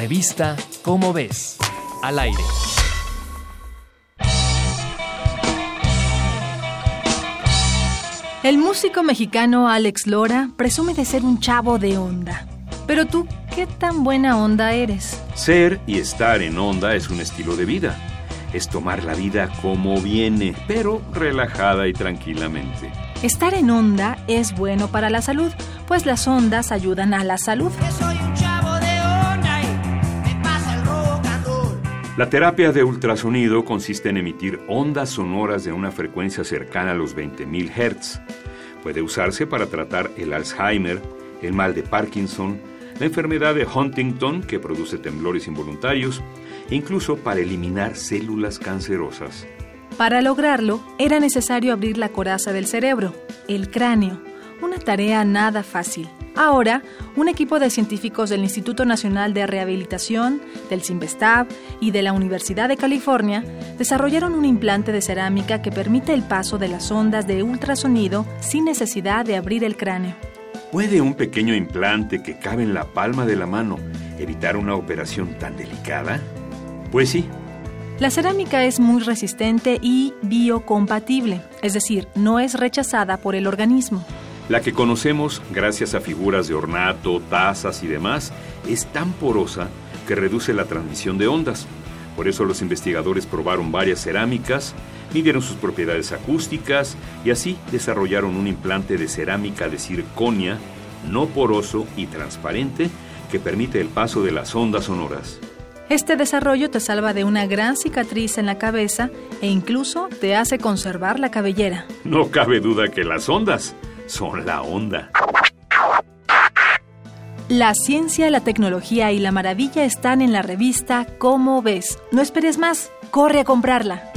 Revista Cómo ves, al aire. El músico mexicano Alex Lora presume de ser un chavo de onda. Pero tú, ¿qué tan buena onda eres? Ser y estar en onda es un estilo de vida. Es tomar la vida como viene, pero relajada y tranquilamente. Estar en onda es bueno para la salud, pues las ondas ayudan a la salud. La terapia de ultrasonido consiste en emitir ondas sonoras de una frecuencia cercana a los 20.000 Hz. Puede usarse para tratar el Alzheimer, el mal de Parkinson, la enfermedad de Huntington, que produce temblores involuntarios, e incluso para eliminar células cancerosas. Para lograrlo, era necesario abrir la coraza del cerebro, el cráneo, una tarea nada fácil. Ahora, un equipo de científicos del Instituto Nacional de Rehabilitación, del CIMBESTAB y de la Universidad de California desarrollaron un implante de cerámica que permite el paso de las ondas de ultrasonido sin necesidad de abrir el cráneo. ¿Puede un pequeño implante que cabe en la palma de la mano evitar una operación tan delicada? Pues sí. La cerámica es muy resistente y biocompatible, es decir, no es rechazada por el organismo. La que conocemos gracias a figuras de ornato, tazas y demás, es tan porosa que reduce la transmisión de ondas. Por eso los investigadores probaron varias cerámicas, midieron sus propiedades acústicas y así desarrollaron un implante de cerámica de circonia, no poroso y transparente, que permite el paso de las ondas sonoras. Este desarrollo te salva de una gran cicatriz en la cabeza e incluso te hace conservar la cabellera. No cabe duda que las ondas son la onda. La ciencia, la tecnología y la maravilla están en la revista Cómo ves. No esperes más, corre a comprarla.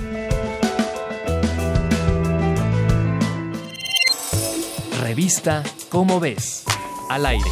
Revista Cómo ves, al aire.